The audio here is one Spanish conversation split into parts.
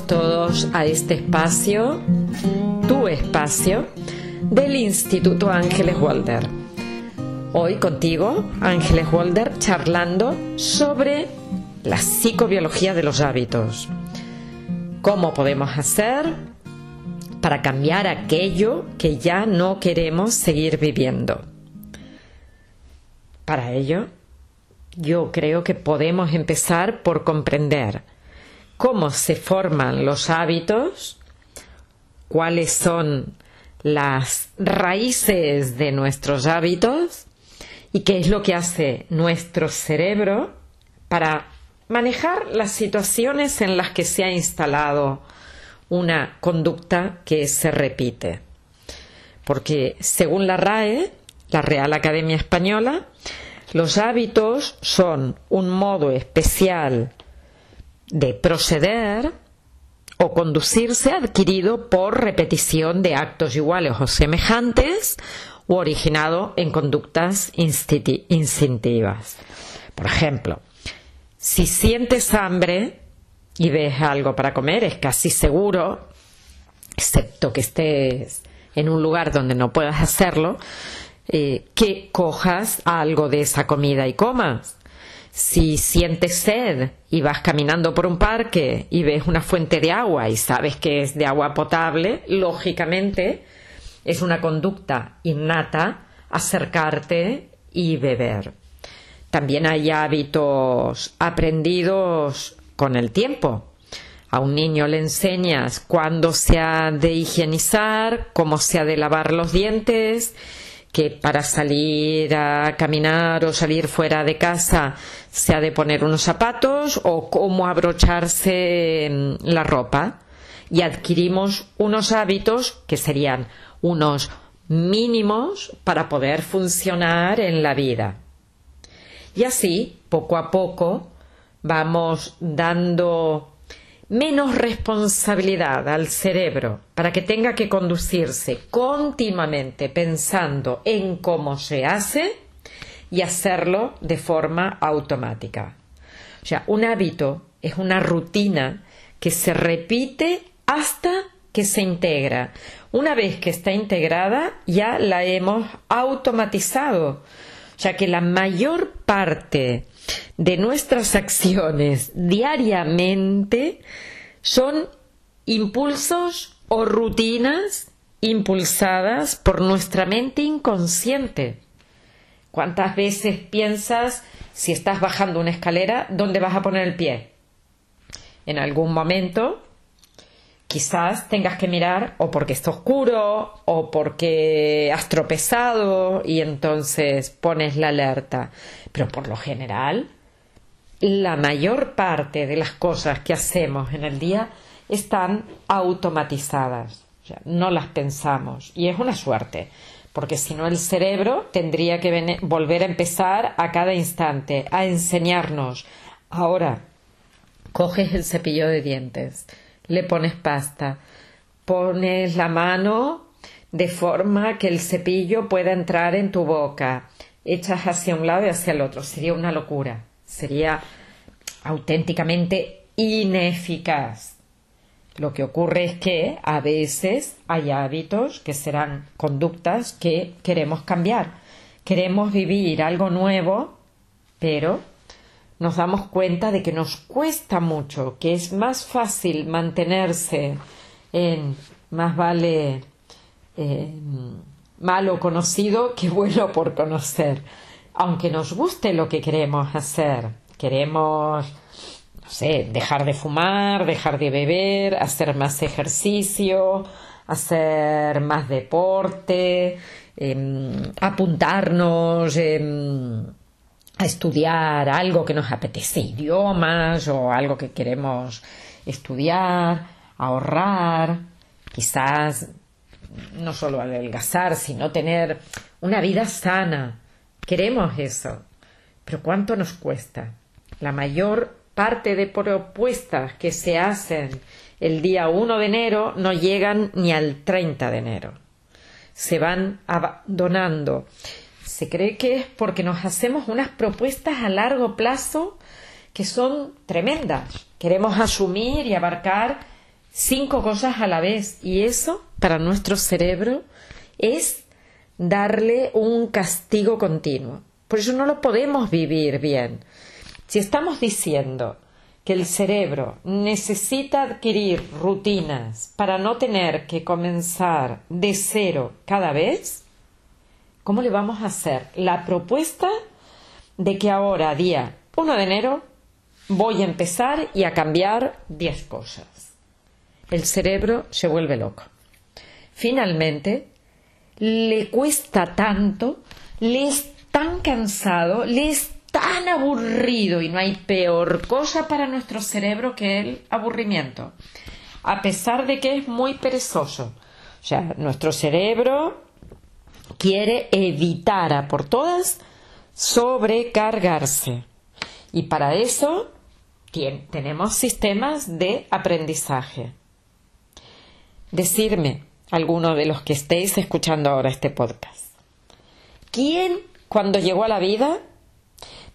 Todos a este espacio, tu espacio, del Instituto Ángeles Walder. Hoy contigo, Ángeles Walder, charlando sobre la psicobiología de los hábitos. ¿Cómo podemos hacer para cambiar aquello que ya no queremos seguir viviendo? Para ello, yo creo que podemos empezar por comprender cómo se forman los hábitos, cuáles son las raíces de nuestros hábitos y qué es lo que hace nuestro cerebro para manejar las situaciones en las que se ha instalado una conducta que se repite. Porque según la RAE, la Real Academia Española, los hábitos son un modo especial de proceder o conducirse adquirido por repetición de actos iguales o semejantes o originado en conductas instintivas. Por ejemplo, si sientes hambre y ves algo para comer, es casi seguro, excepto que estés en un lugar donde no puedas hacerlo, eh, que cojas algo de esa comida y comas. Si sientes sed y vas caminando por un parque y ves una fuente de agua y sabes que es de agua potable, lógicamente es una conducta innata acercarte y beber. También hay hábitos aprendidos con el tiempo. A un niño le enseñas cuándo se ha de higienizar, cómo se ha de lavar los dientes que para salir a caminar o salir fuera de casa se ha de poner unos zapatos o cómo abrocharse mm, la ropa y adquirimos unos hábitos que serían unos mínimos para poder funcionar en la vida. Y así, poco a poco, vamos dando menos responsabilidad al cerebro para que tenga que conducirse continuamente pensando en cómo se hace y hacerlo de forma automática. O sea, un hábito es una rutina que se repite hasta que se integra. Una vez que está integrada, ya la hemos automatizado. Sea que la mayor parte de nuestras acciones diariamente son impulsos o rutinas impulsadas por nuestra mente inconsciente. ¿Cuántas veces piensas si estás bajando una escalera, dónde vas a poner el pie? En algún momento quizás tengas que mirar o porque está oscuro o porque has tropezado y entonces pones la alerta. Pero por lo general, la mayor parte de las cosas que hacemos en el día están automatizadas. no las pensamos. Y es una suerte, porque si no el cerebro tendría que volver a empezar a cada instante a enseñarnos. Ahora, coges el cepillo de dientes le pones pasta, pones la mano de forma que el cepillo pueda entrar en tu boca, echas hacia un lado y hacia el otro. Sería una locura, sería auténticamente ineficaz. Lo que ocurre es que a veces hay hábitos que serán conductas que queremos cambiar. Queremos vivir algo nuevo, pero nos damos cuenta de que nos cuesta mucho, que es más fácil mantenerse en más vale eh, malo conocido que bueno por conocer. Aunque nos guste lo que queremos hacer, queremos, no sé, dejar de fumar, dejar de beber, hacer más ejercicio, hacer más deporte, em, apuntarnos. Em, estudiar algo que nos apetece, idiomas o algo que queremos estudiar, ahorrar, quizás no solo adelgazar, sino tener una vida sana. Queremos eso. Pero ¿cuánto nos cuesta? La mayor parte de propuestas que se hacen el día 1 de enero no llegan ni al 30 de enero. Se van abandonando se cree que es porque nos hacemos unas propuestas a largo plazo que son tremendas. Queremos asumir y abarcar cinco cosas a la vez y eso para nuestro cerebro es darle un castigo continuo. Por eso no lo podemos vivir bien. Si estamos diciendo que el cerebro necesita adquirir rutinas para no tener que comenzar de cero cada vez, ¿cómo le vamos a hacer? La propuesta de que ahora, día 1 de enero, voy a empezar y a cambiar 10 cosas. El cerebro se vuelve loco. Finalmente, le cuesta tanto, le es tan cansado, le es tan aburrido y no hay peor cosa para nuestro cerebro que el aburrimiento, a pesar de que es muy perezoso. O sea, nuestro cerebro quiere evitar a por todas sobrecargarse. Y para eso tenemos sistemas de aprendizaje. Decirme, alguno de los que estéis escuchando ahora este podcast, ¿quién cuando llegó a la vida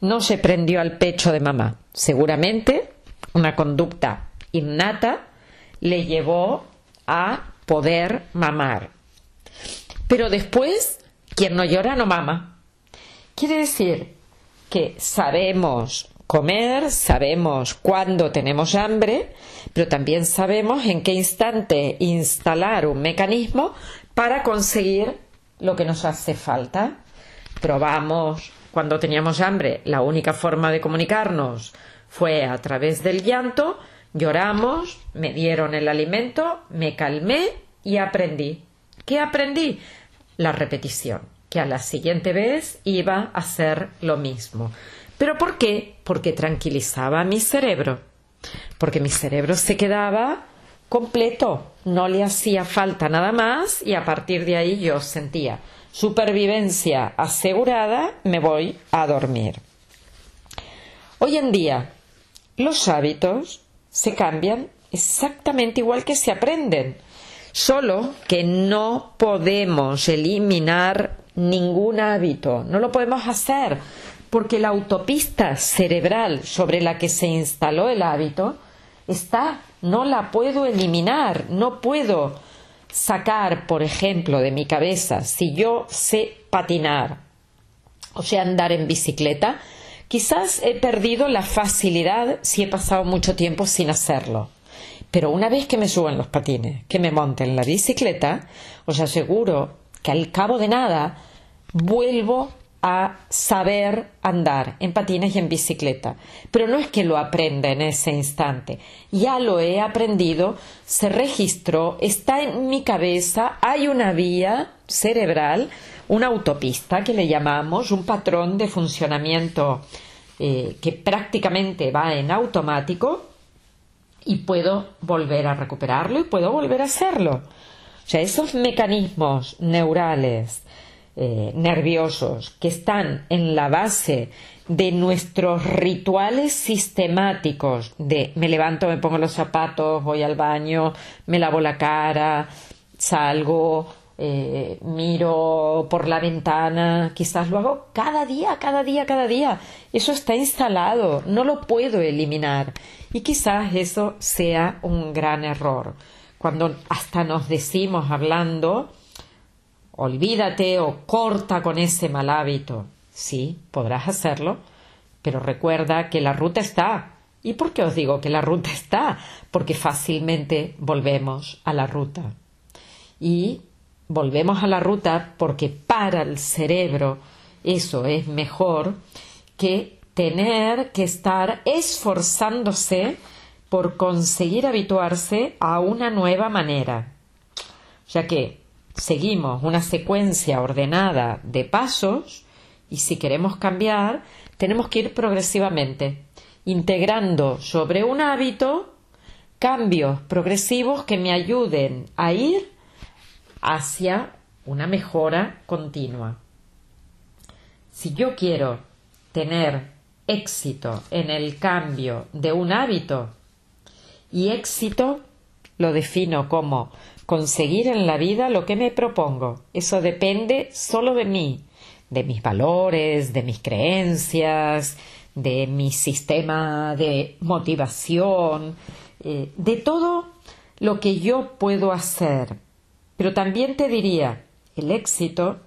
no se prendió al pecho de mamá? Seguramente una conducta innata le llevó a poder mamar. Pero después, quien no llora no mama. Quiere decir que sabemos comer, sabemos cuándo tenemos hambre, pero también sabemos en qué instante instalar un mecanismo para conseguir lo que nos hace falta. Probamos cuando teníamos hambre, la única forma de comunicarnos fue a través del llanto, lloramos, me dieron el alimento, me calmé y aprendí. ¿Qué aprendí? La repetición que a la siguiente vez iba a hacer lo mismo. ¿Pero por qué? Porque tranquilizaba a mi cerebro. Porque mi cerebro se quedaba completo, no le hacía falta nada más y a partir de ahí yo sentía supervivencia asegurada, me voy a dormir. Hoy en día los hábitos se cambian exactamente igual que se aprenden, solo que no podemos eliminar ningún hábito. No lo podemos hacer porque la autopista cerebral sobre la que se instaló el hábito está, no la puedo eliminar, no puedo sacar, por ejemplo, de mi cabeza, si yo sé patinar o sé andar en bicicleta, quizás he perdido la facilidad si he pasado mucho tiempo sin hacerlo. Pero una vez que me suban los patines, que me monte en la bicicleta, os aseguro que al cabo de nada vuelvo a saber andar en patines y en bicicleta. Pero no es que lo aprenda en ese instante. Ya lo he aprendido, se registró, está en mi cabeza, hay una vía cerebral, una autopista que le llamamos, un patrón de funcionamiento eh, que prácticamente va en automático y puedo volver a recuperarlo y puedo volver a hacerlo. O sea, esos mecanismos neurales eh, nerviosos que están en la base de nuestros rituales sistemáticos de me levanto, me pongo los zapatos, voy al baño, me lavo la cara, salgo, eh, miro por la ventana, quizás lo hago cada día, cada día, cada día. Eso está instalado, no lo puedo eliminar. Y quizás eso sea un gran error. Cuando hasta nos decimos hablando, olvídate o corta con ese mal hábito. Sí, podrás hacerlo, pero recuerda que la ruta está. ¿Y por qué os digo que la ruta está? Porque fácilmente volvemos a la ruta. Y volvemos a la ruta porque para el cerebro eso es mejor que tener que estar esforzándose por conseguir habituarse a una nueva manera. Ya que seguimos una secuencia ordenada de pasos y si queremos cambiar, tenemos que ir progresivamente, integrando sobre un hábito cambios progresivos que me ayuden a ir hacia una mejora continua. Si yo quiero tener éxito en el cambio de un hábito, y éxito lo defino como conseguir en la vida lo que me propongo. Eso depende solo de mí, de mis valores, de mis creencias, de mi sistema de motivación, eh, de todo lo que yo puedo hacer. Pero también te diría, el éxito,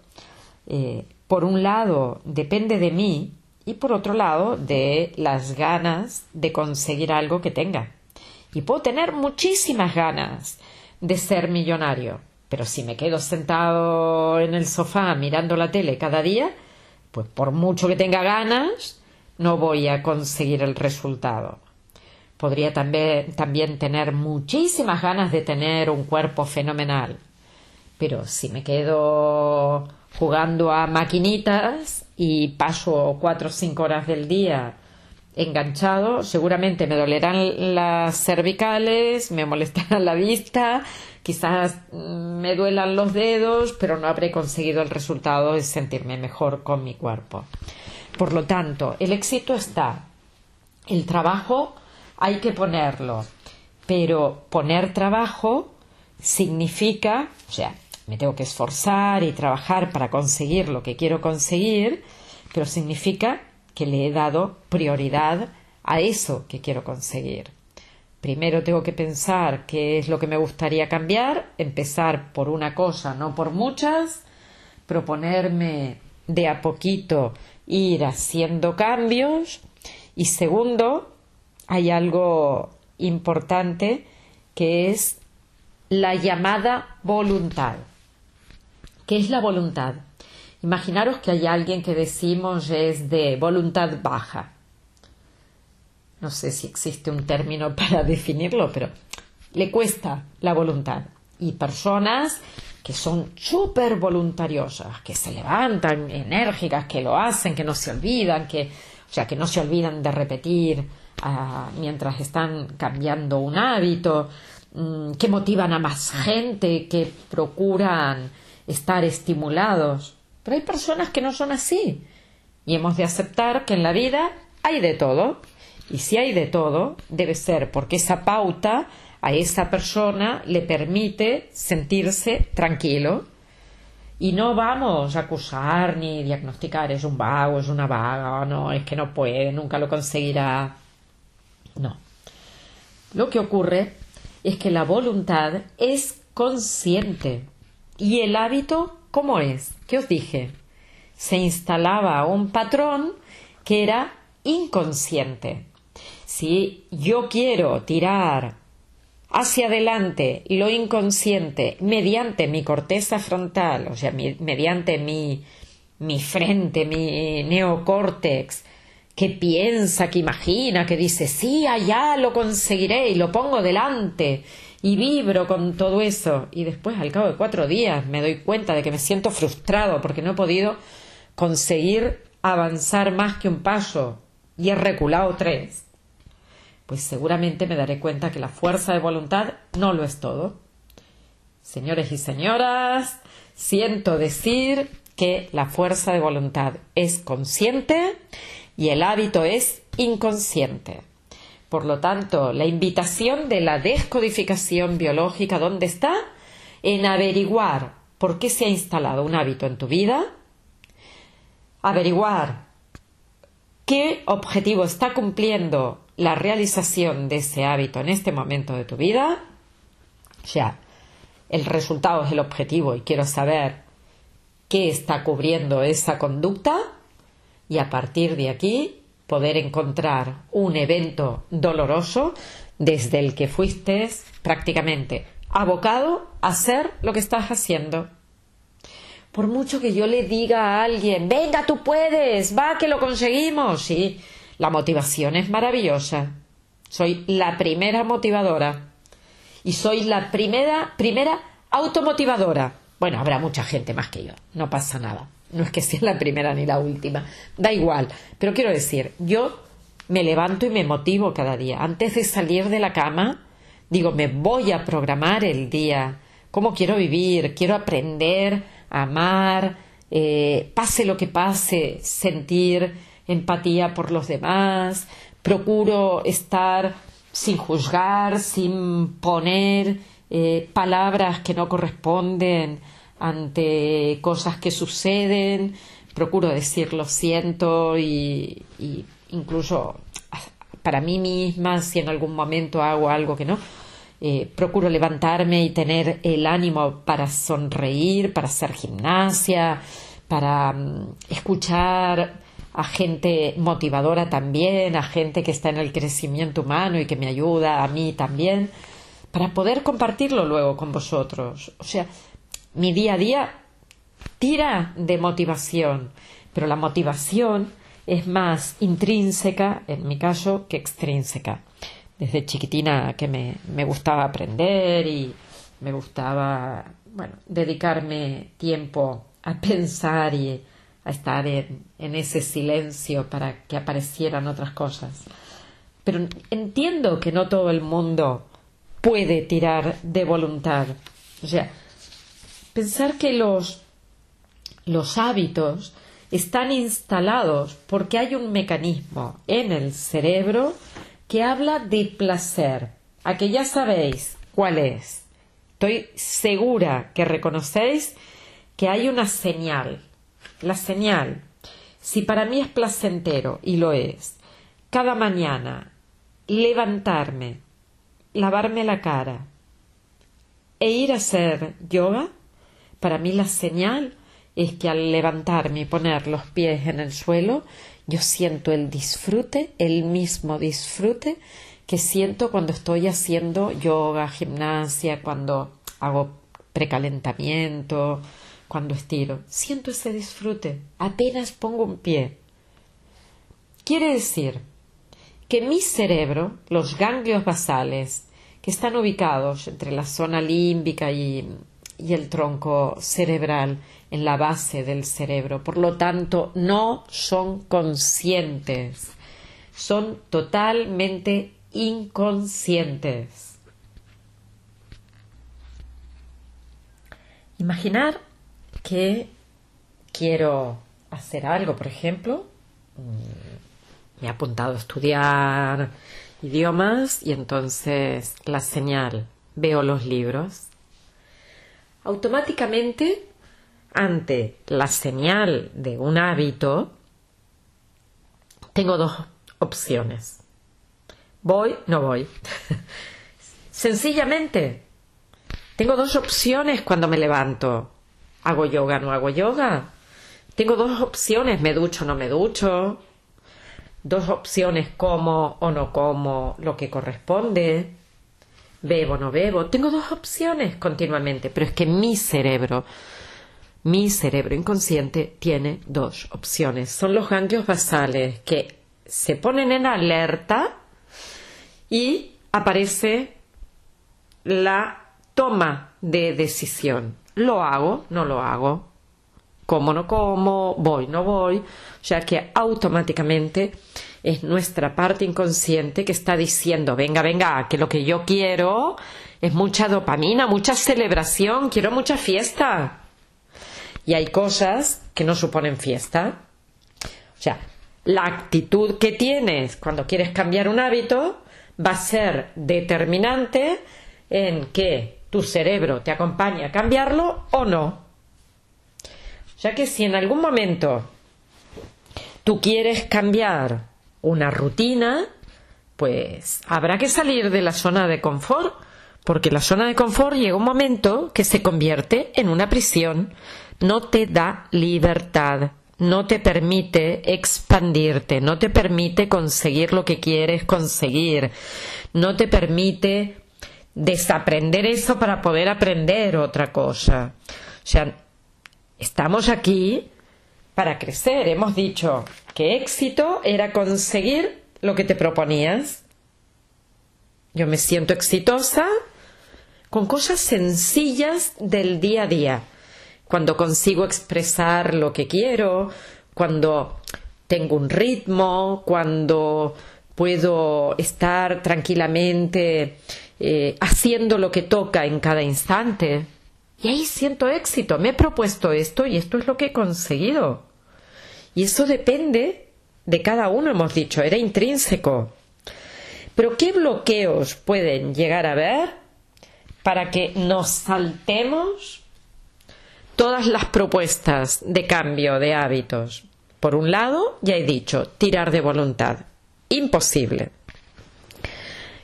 eh, por un lado, depende de mí y por otro lado, de las ganas de conseguir algo que tenga. Y puedo tener muchísimas ganas de ser millonario, pero si me quedo sentado en el sofá mirando la tele cada día, pues por mucho que tenga ganas, no voy a conseguir el resultado. Podría también, también tener muchísimas ganas de tener un cuerpo fenomenal, pero si me quedo jugando a maquinitas y paso cuatro o cinco horas del día enganchado, seguramente me dolerán las cervicales, me molestará la vista, quizás me duelan los dedos, pero no habré conseguido el resultado de sentirme mejor con mi cuerpo. Por lo tanto, el éxito está. El trabajo hay que ponerlo, pero poner trabajo significa, o sea, me tengo que esforzar y trabajar para conseguir lo que quiero conseguir, pero significa que le he dado prioridad a eso que quiero conseguir. Primero tengo que pensar qué es lo que me gustaría cambiar, empezar por una cosa, no por muchas, proponerme de a poquito ir haciendo cambios y segundo, hay algo importante que es la llamada voluntad. ¿Qué es la voluntad? Imaginaros que hay alguien que decimos es de voluntad baja. No sé si existe un término para definirlo, pero le cuesta la voluntad. Y personas que son súper voluntariosas, que se levantan enérgicas, que lo hacen, que no se olvidan, que, o sea, que no se olvidan de repetir ah, mientras están cambiando un hábito, mm, que motivan a más gente, que procuran estar estimulados. Pero hay personas que no son así. Y hemos de aceptar que en la vida hay de todo. Y si hay de todo, debe ser porque esa pauta a esa persona le permite sentirse tranquilo. Y no vamos a acusar ni diagnosticar es un vago, es una vaga, no, es que no puede, nunca lo conseguirá. No. Lo que ocurre es que la voluntad es consciente ¿Y el hábito cómo es? ¿Qué os dije? Se instalaba un patrón que era inconsciente. Si yo quiero tirar hacia adelante lo inconsciente mediante mi corteza frontal, o sea, mediante mi, mi frente, mi neocórtex, que piensa, que imagina, que dice, sí, allá lo conseguiré y lo pongo delante y vibro con todo eso y después al cabo de cuatro días me doy cuenta de que me siento frustrado porque no he podido conseguir avanzar más que un paso y he reculado tres, pues seguramente me daré cuenta que la fuerza de voluntad no lo es todo. Señores y señoras, siento decir que la fuerza de voluntad es consciente y el hábito es inconsciente. Por lo tanto, la invitación de la descodificación biológica, ¿dónde está? En averiguar por qué se ha instalado un hábito en tu vida, averiguar qué objetivo está cumpliendo la realización de ese hábito en este momento de tu vida. O sea, el resultado es el objetivo y quiero saber qué está cubriendo esa conducta y a partir de aquí poder encontrar un evento doloroso desde el que fuiste prácticamente abocado a hacer lo que estás haciendo. Por mucho que yo le diga a alguien, venga, tú puedes, va, que lo conseguimos, sí, la motivación es maravillosa. Soy la primera motivadora y soy la primera, primera automotivadora. Bueno, habrá mucha gente más que yo, no pasa nada. No es que sea la primera ni la última, da igual. Pero quiero decir, yo me levanto y me motivo cada día. Antes de salir de la cama, digo, me voy a programar el día. ¿Cómo quiero vivir? Quiero aprender, amar, eh, pase lo que pase, sentir empatía por los demás. Procuro estar sin juzgar, sin poner eh, palabras que no corresponden ante cosas que suceden, procuro decir lo siento y, incluso para mí misma si en algún momento hago algo que no. eh, procuro levantarme y tener el ánimo para sonreír, para hacer gimnasia, para mm, escuchar a gente motivadora también, a gente que está en el crecimiento humano y que me ayuda a mí también, para poder compartirlo luego con vosotros. O sea, mi día a día tira de motivación, pero la motivación es más intrínseca, en mi caso, que extrínseca. Desde chiquitina que me, me gustaba aprender y me gustaba, bueno, dedicarme tiempo a pensar y a estar en, en ese silencio para que aparecieran otras cosas. Pero entiendo que no todo el mundo puede tirar de voluntad. O sea, pensar que los, los hábitos están instalados porque hay un mecanismo en el cerebro que habla de placer, a que ya sabéis cuál es. Estoy segura que reconocéis que hay una señal. La señal, si para mí es placentero, y lo es, cada mañana levantarme, lavarme la cara e ir a hacer yoga, para mí la señal es que al levantarme y poner los pies en el suelo, yo siento el disfrute, el mismo disfrute que siento cuando estoy haciendo yoga, gimnasia, cuando hago precalentamiento, cuando estiro. Siento ese disfrute, apenas pongo un pie. Quiere decir que mi cerebro, los ganglios basales, que están ubicados entre la zona límbica y, y el tronco cerebral, en la base del cerebro. Por lo tanto, no son conscientes, son totalmente inconscientes. Imaginar que quiero hacer algo, por ejemplo, mm, me he apuntado a estudiar idiomas y entonces la señal, veo los libros. Automáticamente ante la señal de un hábito, tengo dos opciones. Voy, no voy. Sencillamente, tengo dos opciones cuando me levanto. ¿Hago yoga, no hago yoga? Tengo dos opciones, me ducho, no me ducho. Dos opciones, como o no como lo que corresponde. Bebo, no bebo. Tengo dos opciones continuamente, pero es que mi cerebro mi cerebro inconsciente tiene dos opciones. Son los ganglios basales que se ponen en alerta y aparece la toma de decisión. ¿Lo hago? ¿No lo hago? ¿Como no como? ¿Voy? ¿No voy? Sea que automáticamente es nuestra parte inconsciente que está diciendo, venga, venga, que lo que yo quiero es mucha dopamina, mucha celebración, quiero mucha fiesta y hay cosas que no suponen fiesta. O sea, la actitud que tienes cuando quieres cambiar un hábito va a ser determinante en que tu cerebro te acompañe a cambiarlo o no. Sea que si en algún momento tú quieres cambiar una rutina, pues habrá que salir de la zona de confort, porque la zona de confort llega un momento que se convierte en una prisión no te da libertad, no te permite expandirte, no te permite conseguir lo que quieres conseguir, no te permite desaprender eso para poder aprender otra cosa. O sea, estamos aquí para crecer. Hemos dicho éxito era conseguir lo que te proponías. Yo me siento exitosa con cosas sencillas del día a día cuando consigo expresar lo que quiero, cuando tengo un ritmo, cuando puedo estar tranquilamente eh, haciendo lo que toca en cada instante. Y ahí siento éxito. Me he propuesto esto y esto es lo que he conseguido. Y eso depende de cada uno, hemos dicho, era intrínseco. Pero ¿qué bloqueos pueden llegar a haber para que nos saltemos todas las propuestas de cambio de hábitos. Por un lado, ya he dicho, tirar de voluntad. Imposible.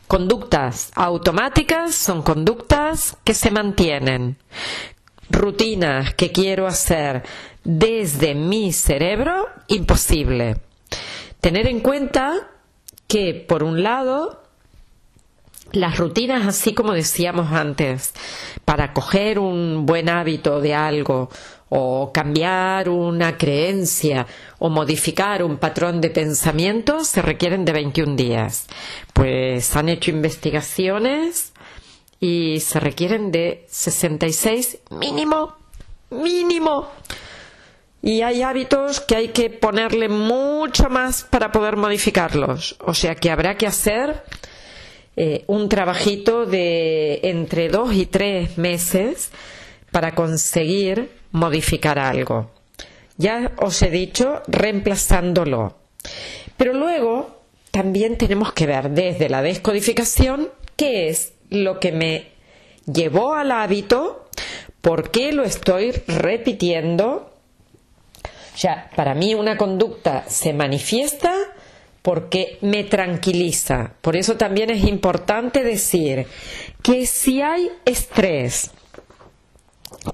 Conductas automáticas son conductas que se mantienen. Rutinas que quiero hacer desde mi cerebro, imposible. Tener en cuenta que, por un lado, las rutinas, así como decíamos antes, para coger un buen hábito de algo o cambiar una creencia o modificar un patrón de pensamiento se requieren de 21 días. Pues han hecho investigaciones y se requieren de 66 mínimo, mínimo. Y hay hábitos que hay que ponerle mucho más para poder modificarlos. O sea que habrá que hacer eh, un trabajito de entre dos y tres meses para conseguir modificar algo. Ya os he dicho, reemplazándolo. Pero luego también tenemos que ver desde la descodificación qué es lo que me llevó al hábito, por qué lo estoy repitiendo. Ya, para mí una conducta se manifiesta porque me tranquiliza. Por eso también es importante decir que si hay estrés,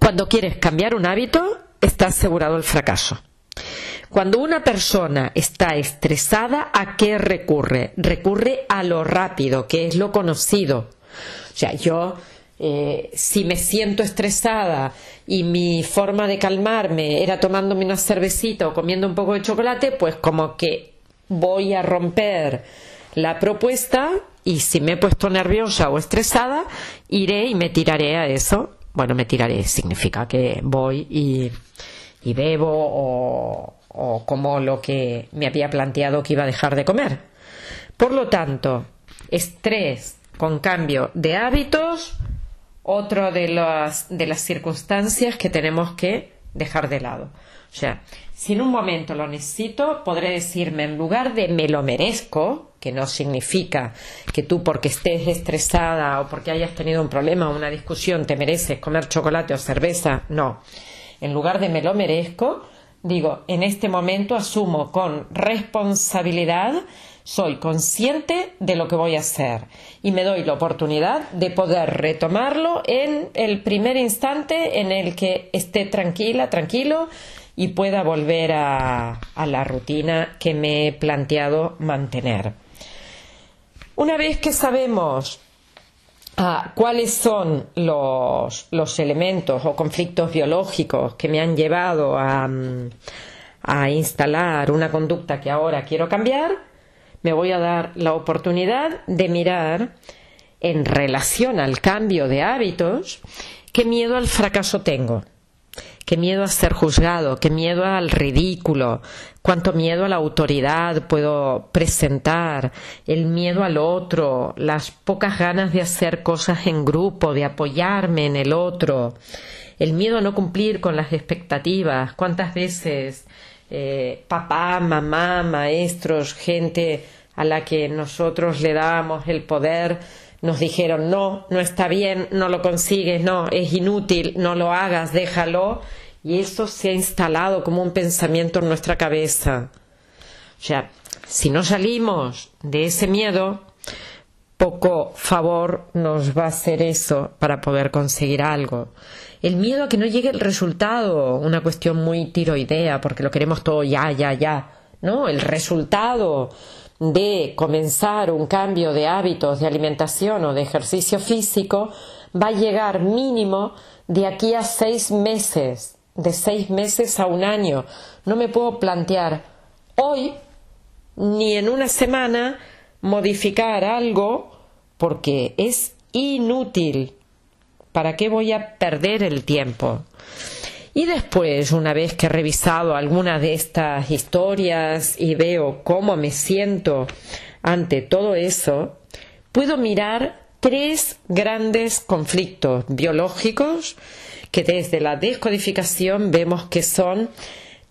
cuando quieres cambiar un hábito, está asegurado el fracaso. Cuando una persona está estresada, ¿a qué recurre? Recurre a lo rápido, que es lo conocido. O sea, yo eh, si me siento estresada y mi forma de calmarme era tomándome una cervecita o comiendo un poco de chocolate, pues como que voy a romper la propuesta y si me he puesto nerviosa o estresada, iré y me tiraré a eso bueno, me tiraré, significa que voy y, bebo o, o como lo que me había planteado que iba a dejar de comer. Por lo tanto, estrés con cambio de hábitos, otro de las, de las circunstancias que tenemos que dejar de lado. O sea, si en un momento lo necesito, podré decirme, en lugar de me lo merezco, que no significa que tú porque estés estresada o porque hayas tenido un problema o una discusión te mereces comer chocolate o cerveza, no. En lugar de me lo merezco, digo, en este momento asumo con responsabilidad, soy consciente de lo que voy a hacer y me doy la oportunidad de poder retomarlo en el primer instante en el que esté tranquila, tranquilo y pueda volver a, la rutina que me he planteado mantener. Una vez que sabemos ah, cuáles son los, elementos o conflictos biológicos que me han llevado a, a instalar una conducta que ahora quiero cambiar, me voy a dar la oportunidad de mirar en relación al cambio de hábitos qué miedo al fracaso tengo qué miedo a ser juzgado, qué miedo al ridículo, cuánto miedo a la autoridad puedo presentar, el miedo al otro, las pocas ganas de hacer cosas en grupo, de apoyarme en el otro, el miedo a no cumplir con las expectativas, cuántas veces eh, papá, mamá, maestros, gente a la que nosotros le damos el poder, nos dijeron no, no está bien, no lo consigues, no, es inútil, no lo hagas, déjalo. Y eso se ha instalado como un pensamiento en nuestra cabeza. O sea, si no salimos de ese miedo, poco favor nos va a hacer eso para poder conseguir algo. El miedo a que no llegue el resultado, una cuestión muy tiroidea, porque lo queremos todo ya, ya, ya. ¿No? El resultado de comenzar un cambio de hábitos de alimentación o de ejercicio físico va a llegar mínimo de aquí a seis meses, de seis meses a un año. No me puedo plantear hoy ni en una semana modificar algo porque es inútil. ¿Para qué voy a perder el tiempo? Y después, una vez que he revisado algunas de estas historias y veo cómo me siento ante todo eso, puedo mirar tres grandes conflictos biológicos que desde la descodificación vemos que son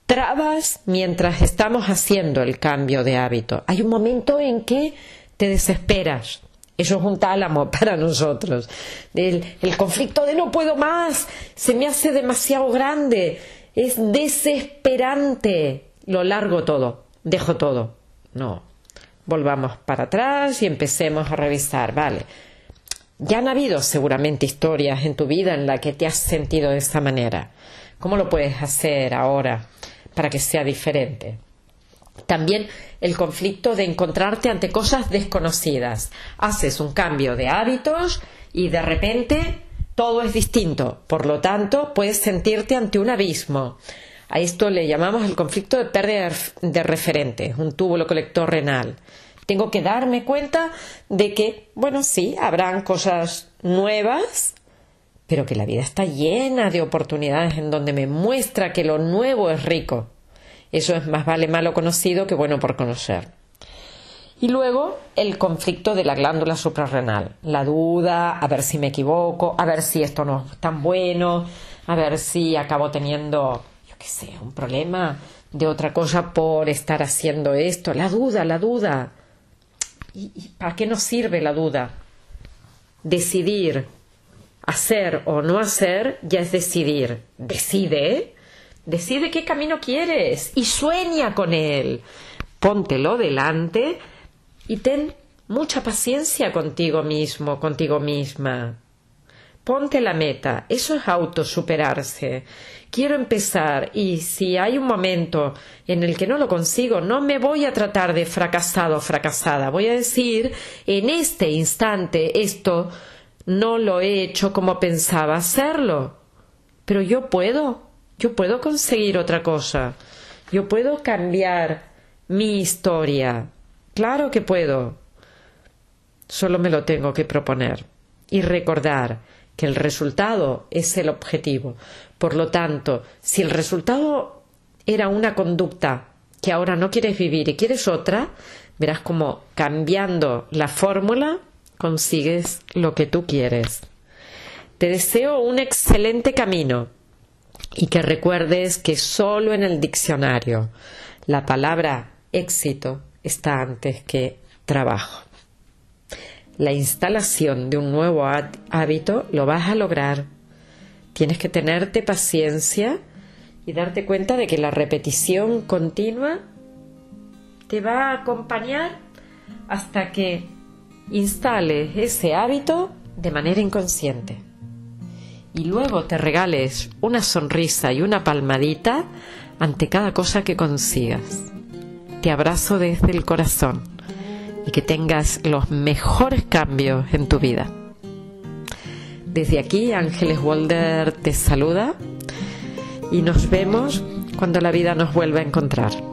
trabas mientras estamos haciendo el cambio de hábito. Hay un momento en que te desesperas, eso es un tálamo para nosotros. El, el conflicto de no puedo más, se me hace demasiado grande, es desesperante. Lo largo todo, dejo todo. No, volvamos para atrás y empecemos a revisar, vale. Ya han habido seguramente historias en tu vida en las que te has sentido de esa manera. ¿Cómo lo puedes hacer ahora para que sea diferente? También el conflicto de encontrarte ante cosas desconocidas. Haces un cambio de hábitos y de repente todo es distinto. Por lo tanto, puedes sentirte ante un abismo. A esto le llamamos el conflicto de pérdida de referente, un túbulo colector renal. Tengo que darme cuenta de que, bueno, sí, habrán cosas nuevas, pero que la vida está llena de oportunidades en donde me muestra que lo nuevo es rico. Eso es más vale malo conocido que bueno por conocer. Y luego el conflicto de la glándula suprarrenal, la duda, a ver si me equivoco, a ver si esto no es tan bueno, a ver si acabo teniendo, yo qué sé, un problema de otra cosa por estar haciendo esto, la duda, la duda. ¿Y, para qué nos sirve la duda? Decidir hacer o no hacer ya es decidir. Decide, decide qué camino quieres y sueña con él. Póntelo delante y ten mucha paciencia contigo mismo, contigo misma. Ponte la meta, eso es autosuperarse. Quiero empezar y si hay un momento en el que no lo consigo, no me voy a tratar de fracasado o fracasada. Voy a decir, en este instante esto no lo he hecho como pensaba hacerlo. Pero yo puedo, yo puedo conseguir otra cosa. Yo puedo cambiar mi historia. Claro que puedo. Solo me lo tengo que proponer y recordar que el resultado es el objetivo. Por lo tanto, si el resultado era una conducta que ahora no quieres vivir y quieres otra, verás como cambiando la fórmula consigues lo que tú quieres. Te deseo un excelente camino y que recuerdes que solo en el diccionario la palabra éxito está antes que trabajo. La instalación de un nuevo hábito lo vas a lograr. Tienes que tenerte paciencia y darte cuenta de que la repetición continua te va a acompañar hasta que instales ese hábito de manera inconsciente. Y luego te regales una sonrisa y una palmadita ante cada cosa que consigas te abrazo desde el corazón y que tengas los mejores cambios en tu vida. Desde aquí, Ángeles Walder te saluda y nos vemos cuando la vida nos vuelva a encontrar.